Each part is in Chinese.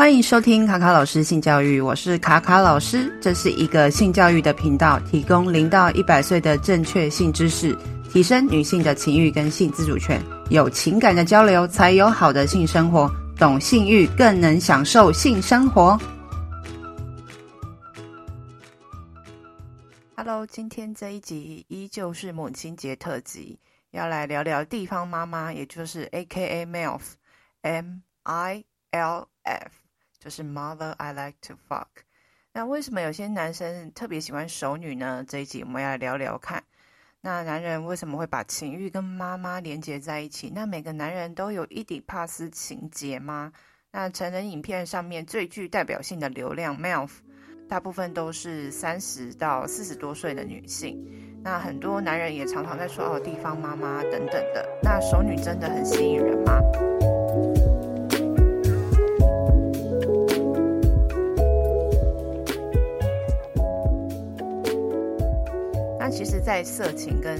欢迎收听卡卡老师性教育，我是卡卡老师，这是一个性教育的频道，提供零到一百岁的正确性知识，提升女性的情欲跟性自主权，有情感的交流才有好的性生活，懂性欲更能享受性生活。Hello，今天这一集依旧是母亲节特辑，要来聊聊地方妈妈，也就是 AKA MILF，M I L F。就是 Mother I like to fuck。那为什么有些男生特别喜欢熟女呢？这一集我们要来聊聊看。那男人为什么会把情欲跟妈妈连接在一起？那每个男人都有伊底帕斯情结吗？那成人影片上面最具代表性的流量 MILF，大部分都是三十到四十多岁的女性。那很多男人也常常在说哦，地方妈妈等等的。那熟女真的很吸引人吗？色情跟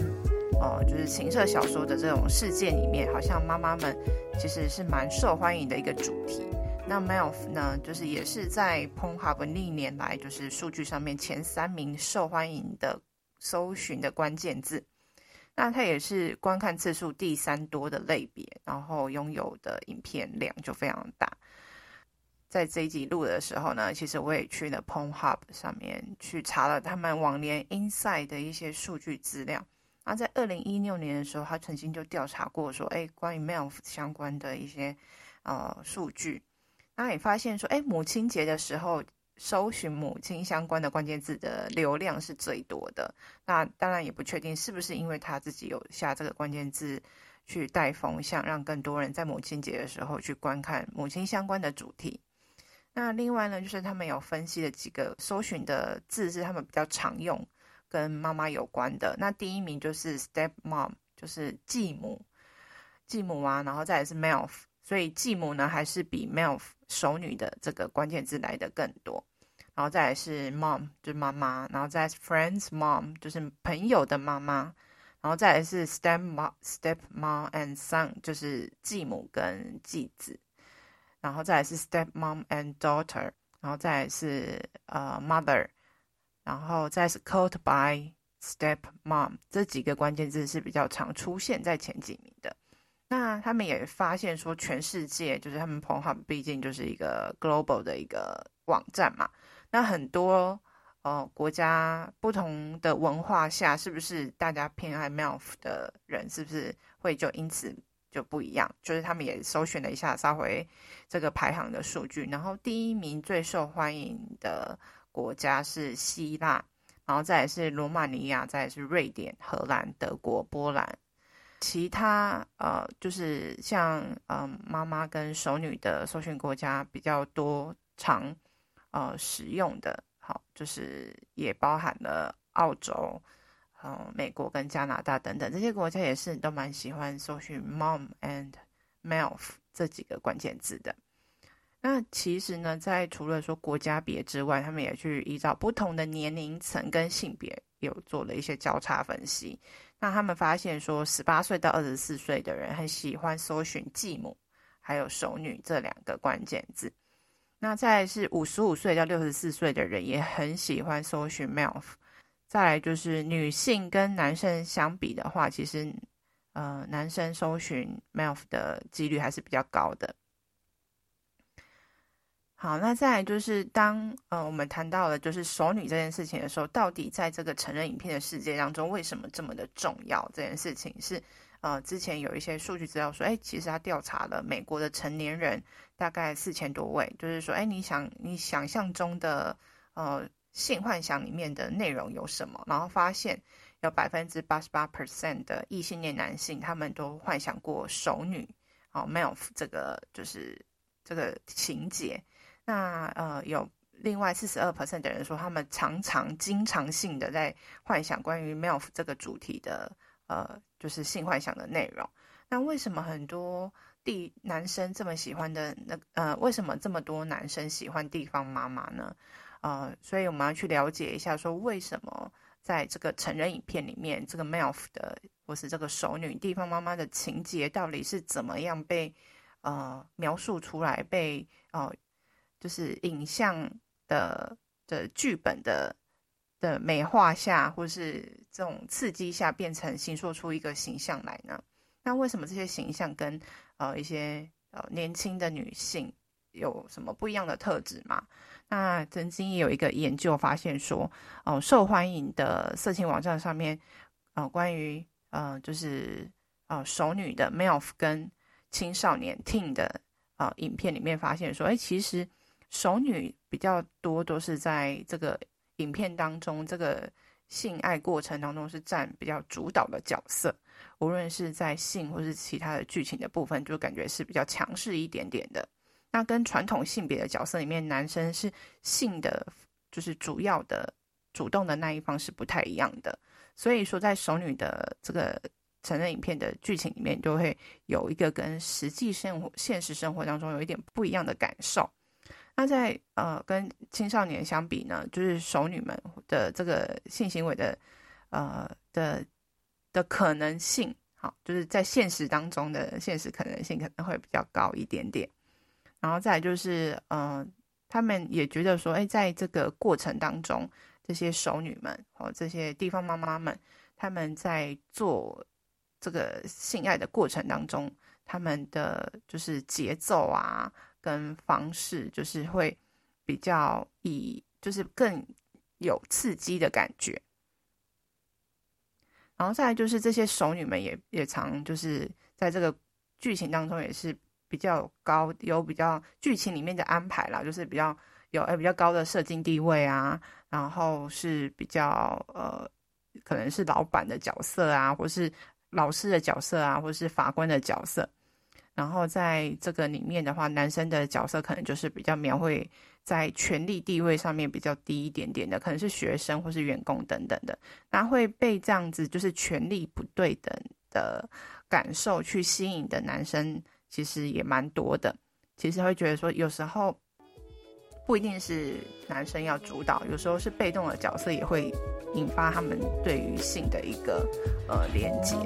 哦，就是情色小说的这种世界里面，好像妈妈们其实是蛮受欢迎的一个主题。那 MILF 呢，就是也是在 Pornhub 历年来就是数据上面前三名受欢迎的搜寻的关键字。那它也是观看次数第三多的类别，然后拥有的影片量就非常大。在这一集录的时候呢，其实我也去了 Pornhub 上面去查了他们往年 Inside 的一些数据资料。那在二零一六年的时候，他曾经就调查过说，哎，关于 MILF 相关的一些呃数据。那也发现说，哎，母亲节的时候搜寻母亲相关的关键字的流量是最多的。那当然也不确定是不是因为他自己有下这个关键字去带风向，让更多人在母亲节的时候去观看母亲相关的主题。那另外呢，就是他们有分析了几个搜寻的字是他们比较常用，跟妈妈有关的。那第一名就是 step mom，就是继母，继母啊，然后再来是 MILF，所以继母呢还是比 MILF 熟女的这个关键字来的更多。然后再来是 mom，就是妈妈，然后再来是 friends mom，就是朋友的妈妈，然后再来是 step mom，step mom and son，就是继母跟继子。然后再来是 stepmom and daughter，然后再来是呃 mother，然后再是 called by stepmom，这几个关键字是比较常出现在前几名的。那他们也发现说，全世界就是他们 Pornhub 毕竟就是一个 global 的一个网站嘛，那很多呃国家不同的文化下，是不是大家偏爱 MILF 的人，是不是会就因此？就不一样，就是他们也搜寻了一下，稍微这个排行的数据，然后第一名最受欢迎的国家是希腊，然后再来是罗马尼亚，再来是瑞典、荷兰、德国、波兰，其他呃就是像嗯、呃、妈妈跟熟女的搜寻国家比较多常呃使用的，好，就是也包含了澳洲。嗯，美国跟加拿大等等这些国家也是都蛮喜欢搜寻 “mom” and “milf” 这几个关键字的。那其实呢，在除了说国家别之外，他们也去依照不同的年龄层跟性别有做了一些交叉分析。那他们发现说，十八岁到二十四岁的人很喜欢搜寻“继母”还有“熟女”这两个关键字。那再是五十五岁到六十四岁的人也很喜欢搜寻 “milf”。再来就是女性跟男生相比的话，其实，呃，男生搜寻 MILF 的几率还是比较高的。好，那再来就是当呃我们谈到了就是熟女这件事情的时候，到底在这个成人影片的世界当中，为什么这么的重要？这件事情是呃之前有一些数据资料说，哎，其实他调查了美国的成年人大概四千多位，就是说，哎，你想你想象中的呃。性幻想里面的内容有什么？然后发现有百分之八十八 percent 的异性恋男性，他们都幻想过熟女，哦，MILF 这个就是这个情节。那呃，有另外四十二 percent 的人说，他们常常经常性的在幻想关于 MILF 这个主题的呃，就是性幻想的内容。那为什么很多地男生这么喜欢的那呃，为什么这么多男生喜欢地方妈妈呢？呃，所以我们要去了解一下，说为什么在这个成人影片里面，这个 MILF 的或是这个熟女地方妈妈的情节到底是怎么样被呃描述出来，被呃就是影像的的剧本的的美化下，或是这种刺激下，变成形塑出一个形象来呢？那为什么这些形象跟呃一些呃年轻的女性有什么不一样的特质吗？那曾经也有一个研究发现说，哦、受欢迎的色情网站上面，呃，关于呃就是呃熟女的 MILF 跟青少年 Teen 的呃影片里面发现说，哎，其实熟女比较多都是在这个影片当中，这个性爱过程当中是占比较主导的角色，无论是在性或是其他的剧情的部分，就感觉是比较强势一点点的。那跟传统性别的角色里面，男生是性的，就是主要的主动的那一方是不太一样的。所以说，在熟女的这个成人影片的剧情里面，就会有一个跟实际生活、现实生活当中有一点不一样的感受。那在呃跟青少年相比呢，就是熟女们的这个性行为的呃的的可能性，好，就是在现实当中的现实可能性可能会比较高一点点。然后再就是，嗯、他们也觉得说，哎，在这个过程当中，这些熟女们哦，这些地方妈妈们，他们在做这个性爱的过程当中，他们的就是节奏啊，跟方式，就是会比较以，就是更有刺激的感觉。然后再来就是这些熟女们也也常就是在这个剧情当中也是。比较高，有比较剧情里面的安排啦，就是比较有呃比较高的社经地位啊，然后是比较呃可能是老板的角色啊，或是老师的角色啊，或是法官的角色。然后在这个里面的话，男生的角色可能就是比较描绘在权力地位上面比较低一点点的，可能是学生或是员工等等的，那会被这样子就是权力不对等的感受去吸引的男生。其实也蛮多的，其实会觉得说，有时候不一定是男生要主导，有时候是被动的角色也会引发他们对于性的一个呃连接。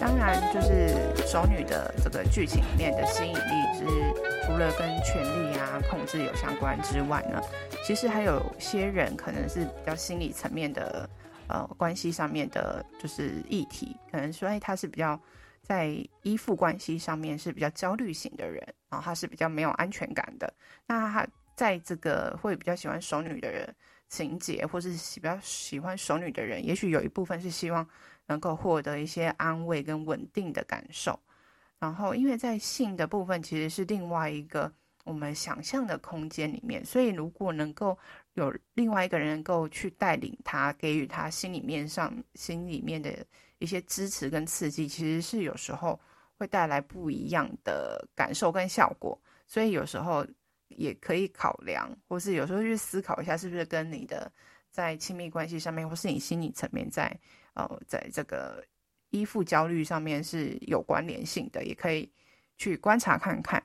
当然就是熟女的这个剧情里面的吸引力是除了跟权力啊控制有相关之外呢，其实还有些人可能是比较心理层面的呃关系上面的，就是议题，可能说哎他是比较在依附关系上面是比较焦虑型的人，然后他是比较没有安全感的，那他在这个会比较喜欢熟女的人情节，或是喜比较喜欢熟女的人，也许有一部分是希望。能够获得一些安慰跟稳定的感受，然后因为在性的部分其实是另外一个我们想象的空间里面，所以如果能够有另外一个人能够去带领他，给予他心里面上心里面的一些支持跟刺激，其实是有时候会带来不一样的感受跟效果，所以有时候也可以考量，或是有时候去思考一下，是不是跟你的在亲密关系上面，或是你心理层面在。呃，在这个依附焦虑上面是有关联性的，也可以去观察看看，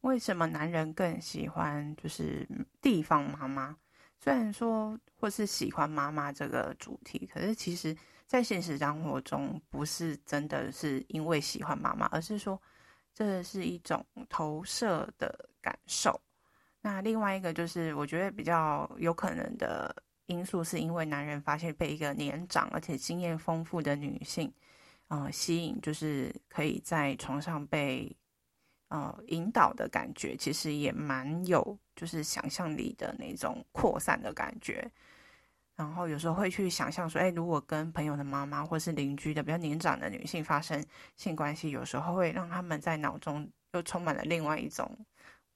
为什么男人更喜欢就是地方妈妈？虽然说或是喜欢妈妈这个主题，可是其实在现实生活中不是真的是因为喜欢妈妈，而是说这是一种投射的感受。那另外一个就是我觉得比较有可能的。因素是因为男人发现被一个年长而且经验丰富的女性，呃，吸引，就是可以在床上被呃引导的感觉，其实也蛮有就是想象力的那种扩散的感觉。然后有时候会去想象说，哎，如果跟朋友的妈妈或是邻居的比较年长的女性发生性关系，有时候会让他们在脑中又充满了另外一种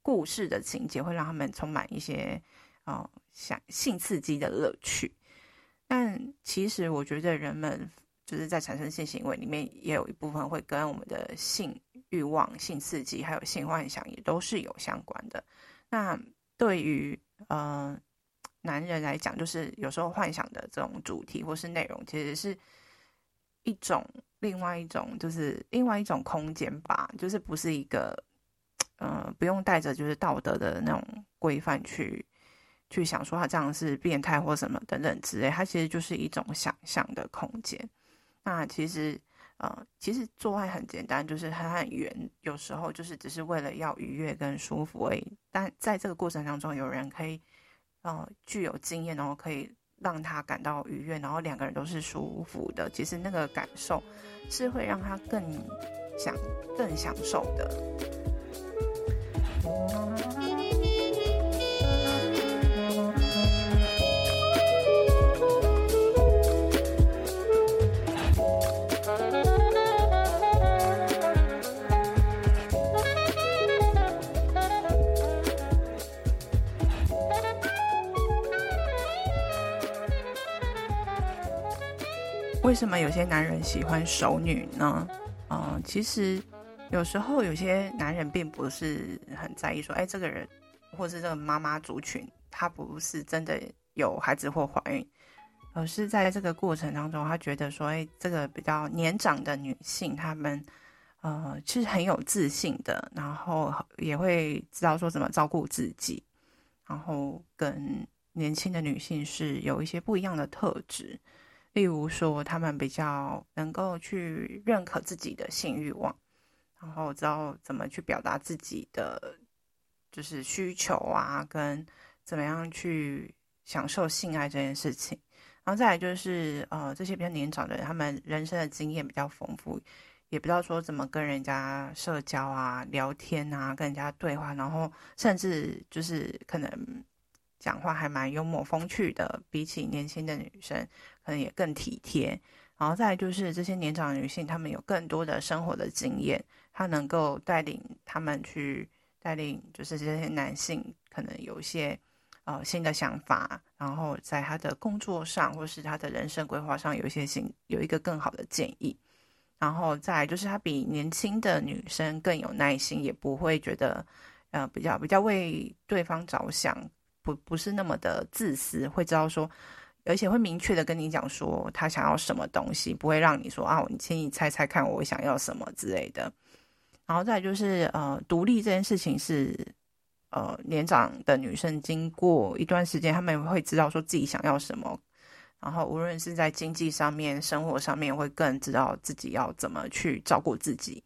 故事的情节，会让他们充满一些。哦，想性刺激的乐趣，但其实我觉得人们就是在产生性行为里面，也有一部分会跟我们的性欲望、性刺激还有性幻想也都是有相关的。那对于呃男人来讲，就是有时候幻想的这种主题或是内容，其实是一种另外一种，就是另外一种空间吧，就是不是一个呃不用带着就是道德的那种。规范去去想说他这样是变态或什么等等之类，它其实就是一种想象的空间。那其实呃，其实做爱很简单，就是它很圆，有时候就是只是为了要愉悦跟舒服而已。但在这个过程当中，有人可以呃具有经验，然后可以让他感到愉悦，然后两个人都是舒服的。其实那个感受是会让他更想、更享受的。为什么有些男人喜欢熟女呢？嗯、其实有时候有些男人并不是很在意说，哎，这个人或是这个妈妈族群，他不是真的有孩子或怀孕，而是在这个过程当中，他觉得说，哎，这个比较年长的女性，她们呃，其实很有自信的，然后也会知道说怎么照顾自己，然后跟年轻的女性是有一些不一样的特质。例如说，他们比较能够去认可自己的性欲望，然后知道怎么去表达自己的就是需求啊，跟怎么样去享受性爱这件事情。然后再来就是，呃，这些比较年长的人，他们人生的经验比较丰富，也不知道说怎么跟人家社交啊、聊天啊、跟人家对话，然后甚至就是可能。讲话还蛮幽默风趣的，比起年轻的女生，可能也更体贴。然后再就是这些年长女性，她们有更多的生活的经验，她能够带领他们去带领，就是这些男性可能有一些呃新的想法，然后在他的工作上或是他的人生规划上有一些新有一个更好的建议。然后再就是她比年轻的女生更有耐心，也不会觉得呃比较比较为对方着想。不不是那么的自私，会知道说，而且会明确的跟你讲说他想要什么东西，不会让你说啊，你请你猜猜看我想要什么之类的。然后再就是呃，独立这件事情是呃年长的女生经过一段时间，他们会知道说自己想要什么，然后无论是在经济上面、生活上面，会更知道自己要怎么去照顾自己。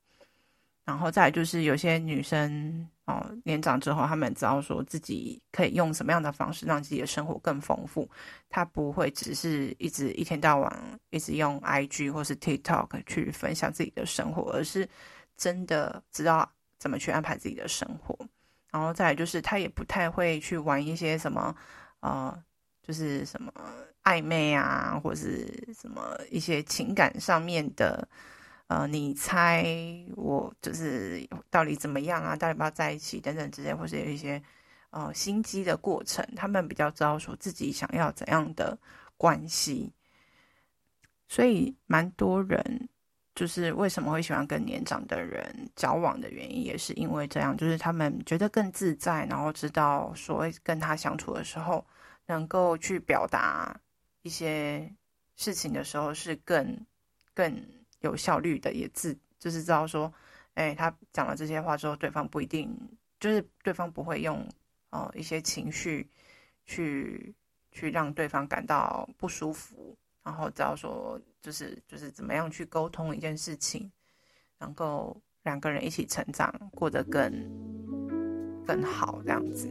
然后再就是有些女生哦，年长之后，他们知道说自己可以用什么样的方式让自己的生活更丰富。他不会只是一直一天到晚一直用 IG 或是 TikTok 去分享自己的生活，而是真的知道怎么去安排自己的生活。然后再来就是，他也不太会去玩一些什么呃，就是什么暧昧啊，或是什么一些情感上面的。呃，你猜我就是到底怎么样啊？到底要不要在一起等等之类，或是有一些呃心机的过程，他们比较知道说自己想要怎样的关系，所以蛮多人就是为什么会喜欢跟年长的人交往的原因，也是因为这样，就是他们觉得更自在，然后知道说跟他相处的时候，能够去表达一些事情的时候是更更。有效率的，也自就是知道说，哎，他讲了这些话之后，对方不一定就是对方不会用哦、呃、一些情绪去去让对方感到不舒服，然后知道说就是就是怎么样去沟通一件事情，能够两个人一起成长，过得更更好这样子。